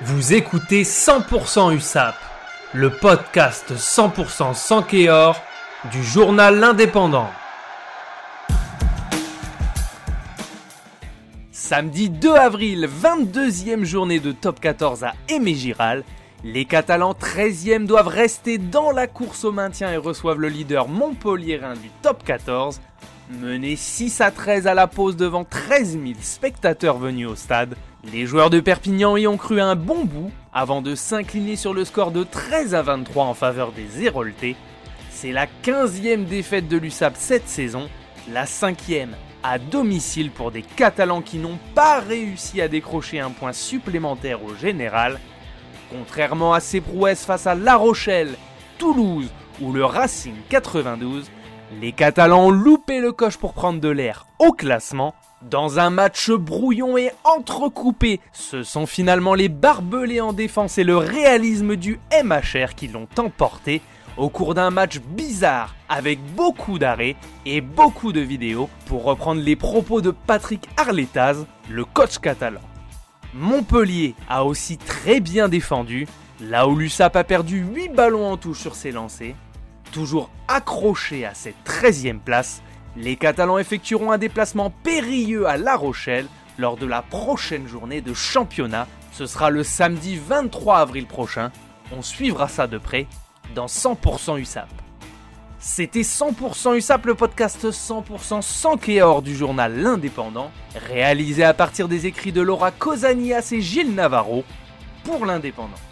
Vous écoutez 100% USAP, le podcast 100% sans Kéor du journal L'Indépendant. Samedi 2 avril, 22e journée de top 14 à Aimé Giral. Les Catalans 13e doivent rester dans la course au maintien et reçoivent le leader montpelliérain du top 14. Menés 6 à 13 à la pause devant 13 000 spectateurs venus au stade, les joueurs de Perpignan y ont cru un bon bout avant de s'incliner sur le score de 13 à 23 en faveur des Héroltais. C'est la 15e défaite de l'USAP cette saison, la 5e à domicile pour des Catalans qui n'ont pas réussi à décrocher un point supplémentaire au général. Contrairement à ses prouesses face à La Rochelle, Toulouse ou le Racing 92, les Catalans ont loupé le coche pour prendre de l'air au classement. Dans un match brouillon et entrecoupé, ce sont finalement les barbelés en défense et le réalisme du MHR qui l'ont emporté au cours d'un match bizarre avec beaucoup d'arrêts et beaucoup de vidéos pour reprendre les propos de Patrick Arletaz, le coach catalan. Montpellier a aussi très bien défendu, là où l'USAP a perdu 8 ballons en touche sur ses lancers. Toujours accrochés à cette 13e place, les Catalans effectueront un déplacement périlleux à La Rochelle lors de la prochaine journée de championnat. Ce sera le samedi 23 avril prochain. On suivra ça de près dans 100% USAP. C'était 100% USAP, le podcast 100% sans Kéor du journal L'Indépendant, réalisé à partir des écrits de Laura Cosanias et Gilles Navarro pour L'Indépendant.